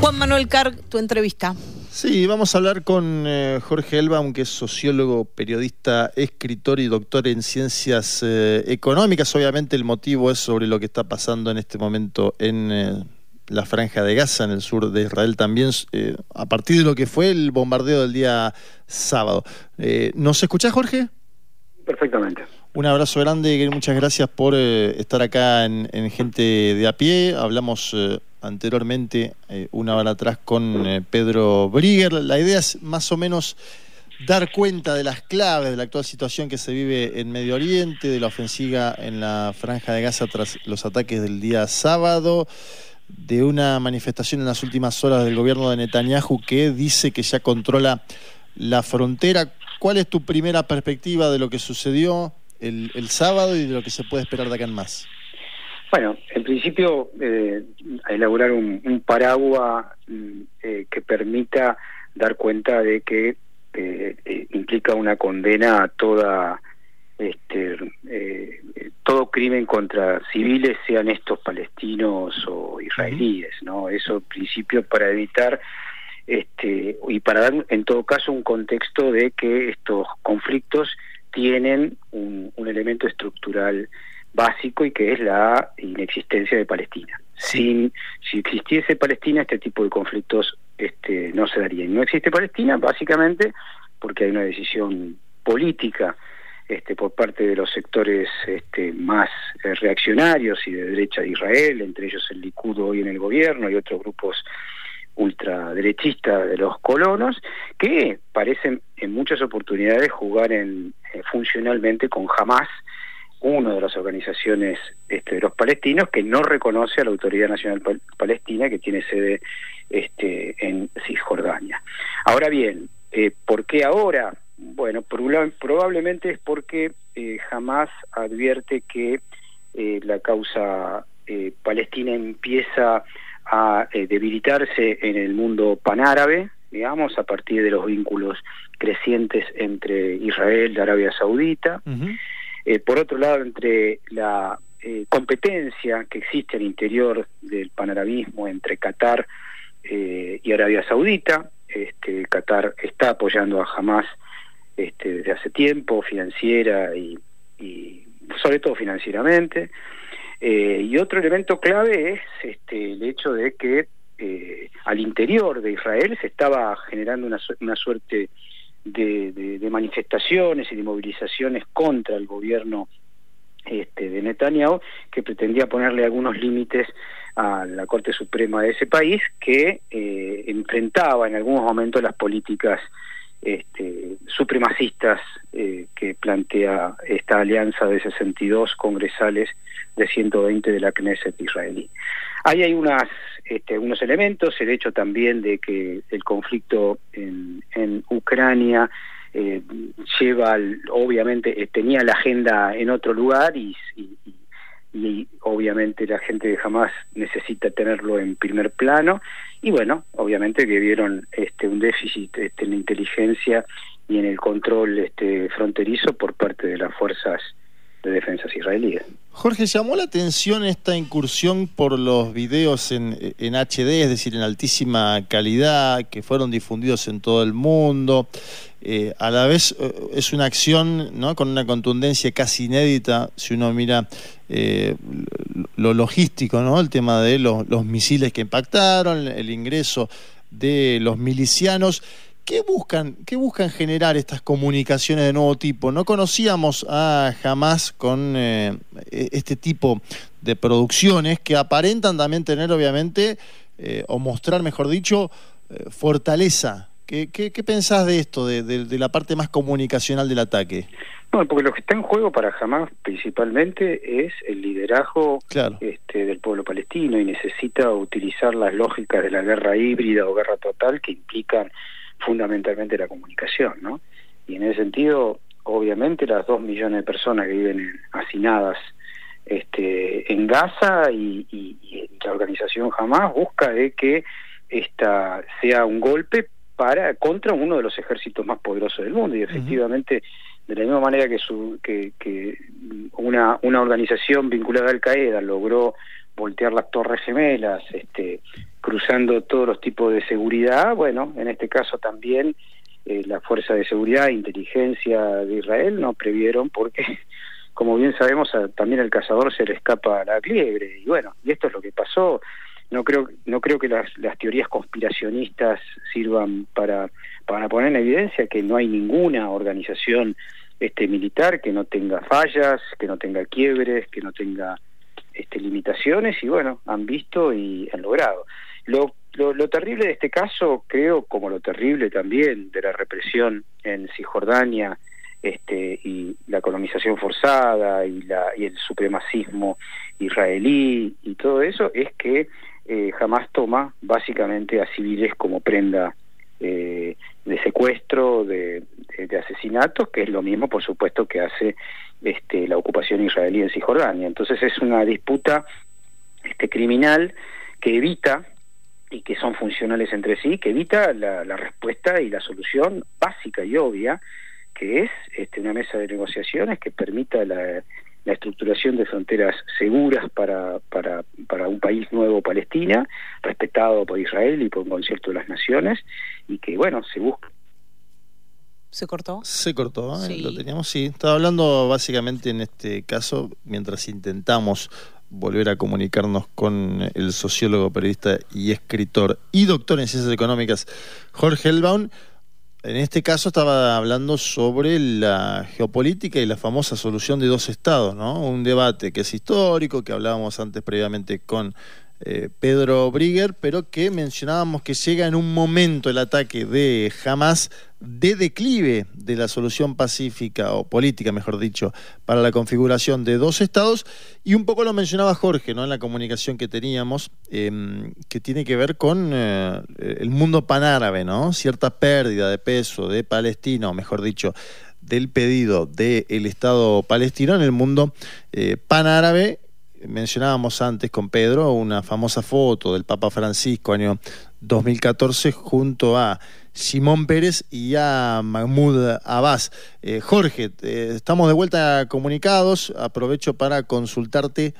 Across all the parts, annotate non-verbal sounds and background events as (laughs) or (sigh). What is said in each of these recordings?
Juan Manuel Carg, tu entrevista. Sí, vamos a hablar con eh, Jorge Elba, aunque es sociólogo, periodista, escritor y doctor en ciencias eh, económicas. Obviamente el motivo es sobre lo que está pasando en este momento en eh, la franja de Gaza, en el sur de Israel también, a partir de lo que fue el bombardeo del día sábado. ¿Nos escuchás, Jorge? Perfectamente. Un abrazo grande, muchas gracias por estar acá en, Gente de a pie. Hablamos anteriormente, eh, una hora atrás, con eh, Pedro Brigger. La idea es más o menos dar cuenta de las claves de la actual situación que se vive en Medio Oriente, de la ofensiva en la franja de Gaza tras los ataques del día sábado, de una manifestación en las últimas horas del gobierno de Netanyahu que dice que ya controla la frontera. ¿Cuál es tu primera perspectiva de lo que sucedió el, el sábado y de lo que se puede esperar de acá en más? Bueno, en principio, eh, elaborar un, paraguas mm, eh, que permita dar cuenta de que eh, eh, implica una condena a toda este, todo crimen contra civiles, sean estos palestinos o israelíes, ¿no? Eso en principio para evitar este y para dar en todo caso un contexto de que estos conflictos tienen un, un elemento estructural básico y que es la inexistencia de Palestina. Sin, si existiese Palestina, este tipo de conflictos este, no se darían. No existe Palestina, básicamente, porque hay una decisión política este, por parte de los sectores este, más eh, reaccionarios y de derecha de Israel, entre ellos el Likud hoy en el gobierno y otros grupos ultraderechistas de los colonos, que parecen en muchas oportunidades jugar en, eh, funcionalmente con Hamas una de las organizaciones este, de los palestinos que no reconoce a la Autoridad Nacional Palestina que tiene sede este, en Cisjordania. Ahora bien, eh, ¿por qué ahora? Bueno, probablemente es porque eh, jamás advierte que eh, la causa palestina empieza a debilitarse en el mundo panárabe, digamos, a partir de los vínculos crecientes entre Israel y Arabia Saudita. Eh, por otro lado, entre la eh, competencia que existe al interior del panarabismo entre Qatar eh, y Arabia Saudita, este, Qatar está apoyando a Hamas este, desde hace tiempo, financiera y, sobre todo financieramente. y otro elemento clave es este, el hecho de que al interior de Israel se estaba generando una, una suerte de, manifestaciones y de movilizaciones contra el gobierno este, de Netanyahu, que pretendía ponerle algunos límites a la Corte Suprema de ese país, que eh, enfrentaba en algunos momentos las políticas este, supremacistas eh, que plantea esta alianza de 62 congresales de 120 de la Knesset israelí. Ahí hay unas, este, unos elementos, el hecho también de que el conflicto en, Ucrania eh, lleva, obviamente, eh, tenía la agenda en otro lugar y, y, obviamente la gente de Hamas necesita tenerlo en primer plano. Y bueno, obviamente que vieron este, un déficit este, en la inteligencia y en el control este, fronterizo por parte de las fuerzas de defensas israelíes. Jorge, llamó la atención esta incursión por los videos en, en, HD, es decir, en altísima calidad, que fueron difundidos en todo el mundo. Eh, a la vez eh, es una acción ¿no? con una contundencia casi inédita, si uno mira eh, lo logístico, ¿no? el tema de los, los misiles que impactaron, el ingreso de los milicianos. ¿Qué buscan, ¿Qué buscan generar estas comunicaciones de nuevo tipo? No conocíamos a jamás con eh, e-, este tipo de producciones que aparentan también tener, obviamente, eh, o mostrar, mejor dicho, eh, fortaleza. ¿Qué, qué, pensás de esto, de, de, la parte más comunicacional del ataque? No, porque lo que está en juego para Hamas principalmente es el liderazgo este, del pueblo palestino y necesita utilizar las lógicas de la guerra híbrida o guerra total que implican fundamentalmente la comunicación, ¿no? Y en ese sentido, obviamente, las dos millones de personas que viven hacinadas este, en Gaza y, la organización jamás busca de que esta sea un golpe para contra uno de los ejércitos más poderosos del mundo y efectivamente de la misma manera que su que, que una una organización vinculada a Al Qaeda logró voltear las torres gemelas este cruzando todos los tipos de seguridad, bueno, en este caso también eh, la fuerza de seguridad e inteligencia de Israel no previeron porque, (laughs) como bien sabemos, también al cazador se le escapa la liebre. Y bueno, y esto es lo que pasó. No creo, no creo que las, teorías conspiracionistas sirvan para, para poner en evidencia que no hay ninguna organización este militar que no tenga fallas, que no tenga quiebres, que no tenga este, limitaciones y bueno, han visto y han logrado. Lo, lo, terrible de este caso, creo, como lo terrible también de la represión en Cisjordania este, y la colonización forzada y, la, y el supremacismo israelí y todo eso, es que eh, jamás toma básicamente a civiles como prenda eh, de secuestro, de, de, asesinatos, que es lo mismo, por supuesto, que hace este, la ocupación israelí en Cisjordania. Entonces es una disputa este, criminal que evita y que son funcionales entre sí, que evita la, respuesta y la solución básica y obvia, que es este, una mesa de negociaciones que permita la, la estructuración de fronteras seguras para, para, para un país nuevo Palestina, respetado por Israel y por un concierto de las naciones, y que, bueno, se busca. ¿Se cortó? Se cortó, ¿eh? lo teníamos, sí. Estaba hablando básicamente en este caso, mientras intentamos volver a comunicarnos con el sociólogo, periodista y escritor y doctor en ciencias económicas, Jorge Elbaum, en este caso estaba hablando sobre la geopolítica y la famosa solución de dos estados, ¿no? Un debate que es histórico, que hablábamos antes previamente con eh, Pedro Brigger, pero que mencionábamos que llega en un momento el ataque de Hamas de declive de la solución pacífica o política, mejor dicho, para la configuración de dos estados y un poco lo mencionaba Jorge, ¿no? En la comunicación que teníamos, em, que tiene que ver con eh, el mundo panárabe, ¿no? Cierta pérdida de peso de Palestina, o mejor dicho, del pedido del Estado palestino en el mundo eh, panárabe mencionábamos antes con Pedro una famosa foto del Papa Francisco año 2014 junto a Simón Pérez y a Mahmoud Abbas. Eh, Jorge, eh, estamos de vuelta comunicados. Aprovecho para consultarte.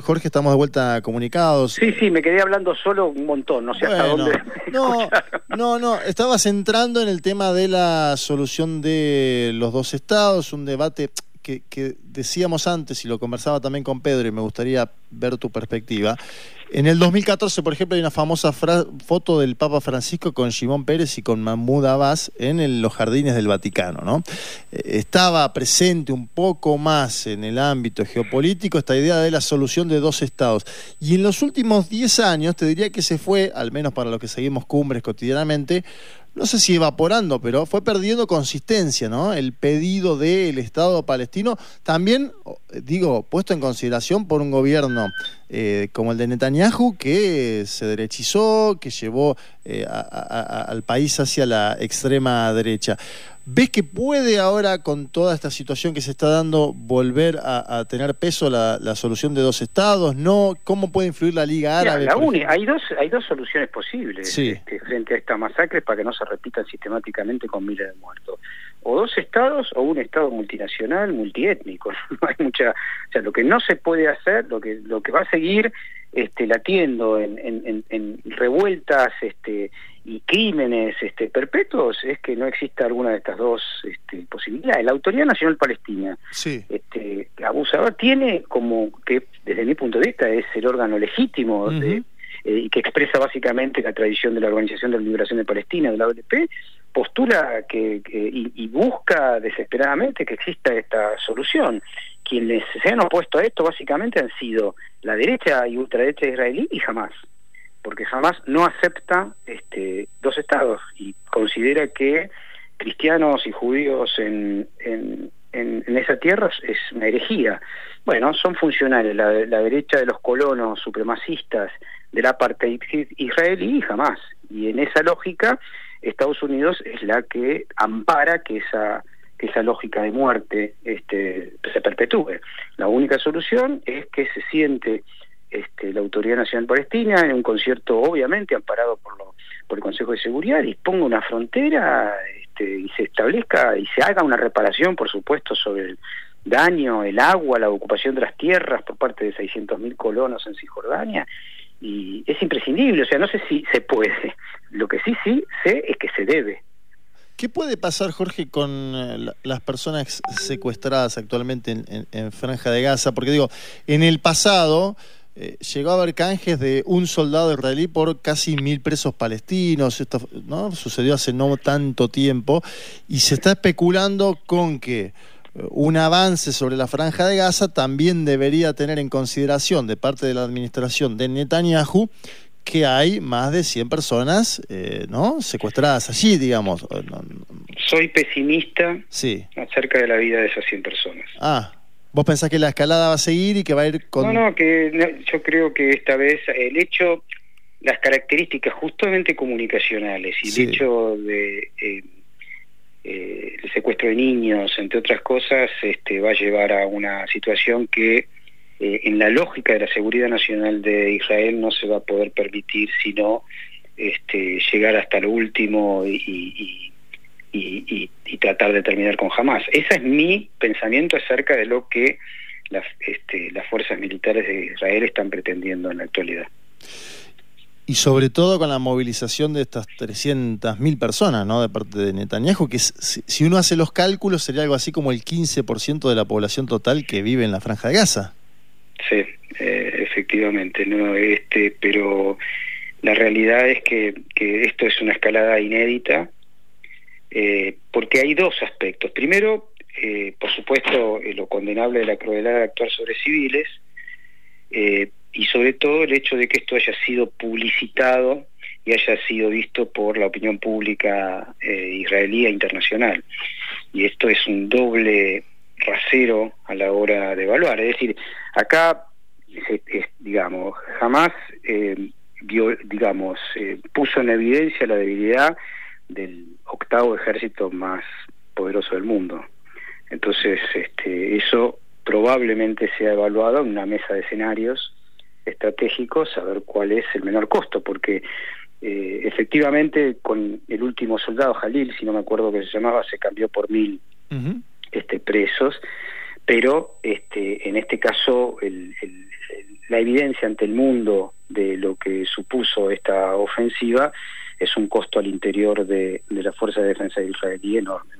Jorge, estamos de vuelta comunicados. Sí, sí, me quedé hablando solo un montón, no sé hasta dónde. No, (laughs) no, no, estabas entrando en el tema de la solución de los dos estados, un debate que, decíamos antes, y lo conversaba también con Pedro, y me gustaría ver tu perspectiva. En el 2014, por ejemplo, hay una famosa foto del Papa Francisco con Simón Pérez y con Mahmoud Abbas en los jardines del Vaticano. ¿no? Eh, estaba presente un poco más en el ámbito geopolítico esta idea de la solución de dos estados. Y en los últimos 10 años, te diría que se fue, al menos para los que seguimos cumbres cotidianamente, no sé si evaporando, pero fue perdiendo consistencia, ¿no? El pedido del Estado palestino, también, digo, puesto en consideración por un gobierno eh, como el de Netanyahu, que se derechizó, que llevó eh, al país hacia la extrema derecha. ¿Ves que puede ahora, con toda esta situación que se está dando, volver a, tener peso la, solución de dos estados? ¿No? ¿Cómo puede influir la Liga Árabe? hay, dos, hay dos soluciones posibles este, frente a estas masacres para que no se repitan sistemáticamente con miles de muertos. O dos estados o un estado multinacional, multiétnico. (laughs) No hay mucha, o sea, lo que no se puede hacer, lo que lo que va a seguir este, latiendo en, en, en revueltas este, y crímenes este, perpetuos es que no exista alguna de estas dos este, posibilidades. La Autoridad Nacional Palestina, sí. este, abusador, tiene como que, desde mi punto de vista, es el órgano legítimo de, eh, y que expresa básicamente la tradición de la Organización de la Liberación de Palestina, de la OLP, postula que, y, y, busca desesperadamente que exista esta solución. Quienes se han opuesto a esto básicamente han sido la derecha y ultraderecha israelí y jamás porque jamás no acepta este, dos estados y considera que cristianos y judíos en, en, en, esa tierra es una herejía. Bueno, son funcionales la, la derecha de los colonos supremacistas del apartheid israelí y jamás. Y en esa lógica, Estados Unidos es la que ampara que esa que esa lógica de muerte este, se perpetúe. La única solución es que se siente este, la Autoridad Nacional Palestina en un concierto obviamente amparado por, lo, por el Consejo de Seguridad disponga una frontera este, y se establezca y se haga una reparación por supuesto sobre el daño, el agua, la ocupación de las tierras por parte de 600.000 colonos en Cisjordania y es imprescindible, o sea, no sé si se puede. Lo que sí, sí sé es que se debe. ¿Qué puede pasar, Jorge, con eh, las personas secuestradas actualmente en, Franja de Gaza? Porque digo, en el pasado eh, llegó a haber canjes de un soldado israelí por casi mil presos palestinos. Esto ¿no? sucedió hace no tanto tiempo y se está especulando con que un avance sobre la franja de Gaza también debería tener en consideración de parte de la administración de Netanyahu que hay más de 100 personas eh, ¿no? secuestradas allí, digamos. Soy pesimista sí. acerca de la vida de esas 100 personas. Ah, ¿vos pensás que la escalada va a seguir y que va a ir con...? No, no, que yo creo que esta vez el hecho, las características justamente comunicacionales y el hecho de... Eh, eh, el secuestro de niños, entre otras cosas, este, va a llevar a una situación que eh, en la lógica de la seguridad nacional de Israel no se va a poder permitir sino este, llegar hasta lo último y, tratar de terminar con jamás. Ese es mi pensamiento acerca de lo que las, este, las fuerzas militares de Israel están pretendiendo en la actualidad. Y sobre todo con la movilización de estas 300.000 personas, ¿no? De parte de Netanyahu, que si uno hace los cálculos sería algo así como el 15% de la población total que vive en la franja de Gaza. Sí, eh, efectivamente, no, este, pero la realidad es que, que esto es una escalada inédita, eh, porque hay dos aspectos. Primero, eh, por supuesto, lo condenable de la crueldad de actuar sobre civiles, y sobre todo el hecho de que esto haya sido publicitado y haya sido visto por la opinión pública israelí e internacional. Y esto es un doble rasero a la hora de evaluar. Es decir, acá, digamos, jamás, eh, digamos, eh, puso en evidencia la debilidad del octavo ejército más poderoso del mundo. Entonces, este, eso probablemente sea evaluado en una mesa de escenarios estratégicos a ver cuál es el menor costo, porque eh, efectivamente con el último soldado, Jalil, si no me acuerdo que se llamaba, se cambió por mil este, presos, pero este, en este caso la evidencia ante el mundo de lo que supuso esta ofensiva es un costo al interior de, la Fuerza de Defensa israelí enorme.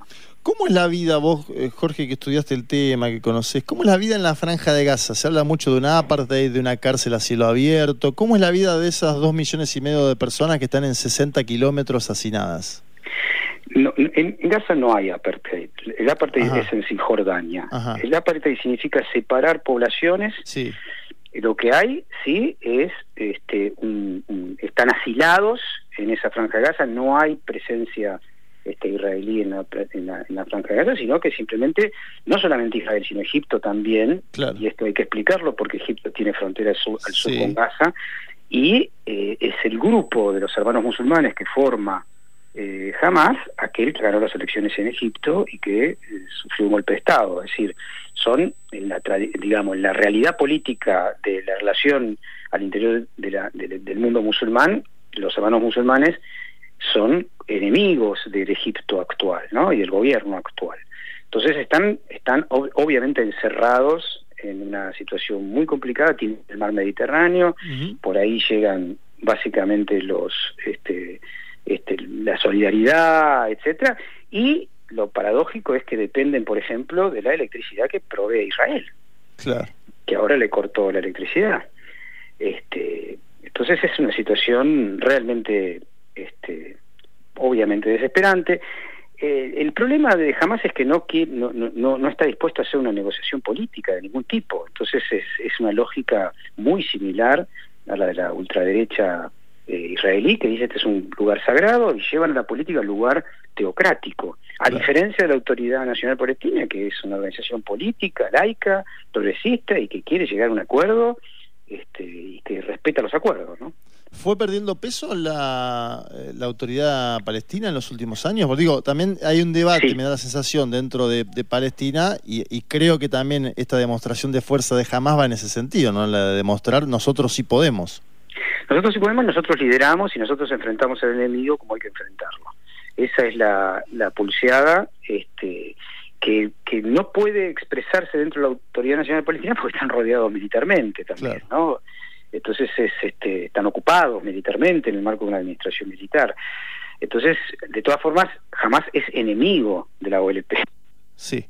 ¿Cómo es la vida, vos, eh, Jorge, que estudiaste el tema, que conocés, cómo es la vida en la Franja de Gaza? Se habla mucho de una apartheid, de una cárcel a cielo abierto. ¿Cómo es la vida de esas dos millones y medio de personas que están en 60 kilómetros hacinadas? en, Gaza no hay apartheid. El apartheid es en Cisjordania. El apartheid significa separar poblaciones. Sí. Lo que hay, sí, es este, están asilados en esa franja de Gaza. No hay presencia este, israelí en la, en, la, franja de Gaza, sino que simplemente, no solamente Israel, sino Egipto también, y esto hay que explicarlo porque Egipto tiene frontera al sur, con Gaza, y eh, es el grupo de los hermanos musulmanes que forma eh, jamás aquel que ganó las elecciones en Egipto y que eh, sufrió un golpe de Estado. Es decir, son, en la, digamos, en la realidad política de la relación al interior del mundo musulmán, los hermanos musulmanes son enemigos del Egipto actual ¿no? y del gobierno actual. Entonces están, están obviamente encerrados en una situación muy complicada, tienen el mar Mediterráneo, por ahí llegan básicamente los este, este, la solidaridad, etcétera, y lo paradójico es que dependen, por ejemplo, de la electricidad que provee Israel, que ahora le cortó la electricidad. Este, entonces es una situación realmente, este, obviamente desesperante. Eh, el problema de Hamas es que no, no, no, no está dispuesto a hacer una negociación política de ningún tipo. Entonces es, es una lógica muy similar a la de la ultraderecha eh, israelí que dice este es un lugar sagrado y llevan a la política al lugar teocrático, a diferencia de la Autoridad Nacional Palestina, que es una organización política, laica, progresista y que quiere llegar a un acuerdo este, y que respeta los acuerdos, ¿no? ¿Fue perdiendo peso la, eh, la autoridad palestina en los últimos años? Porque digo, también hay un debate, me da la sensación, dentro de, Palestina, y, y, creo que también esta demostración de fuerza de jamás va en ese sentido, ¿no? La de demostrar nosotros sí podemos. Nosotros si podemos, nosotros lideramos y nosotros enfrentamos al enemigo como hay que enfrentarlo. Esa es la, la pulseada este, que no puede expresarse dentro de la Autoridad Nacional Palestina porque están rodeados militarmente también, ¿no? entonces es, este, están ocupados militarmente en el marco de una administración militar. Entonces, de todas formas, jamás es enemigo de la OLP. Sí.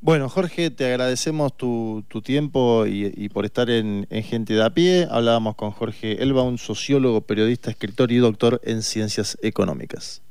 Bueno, Jorge, te agradecemos tu, tiempo y, por estar en, en, Gente de a pie. Hablábamos con Jorge Elba, un sociólogo, periodista, escritor y doctor en ciencias económicas.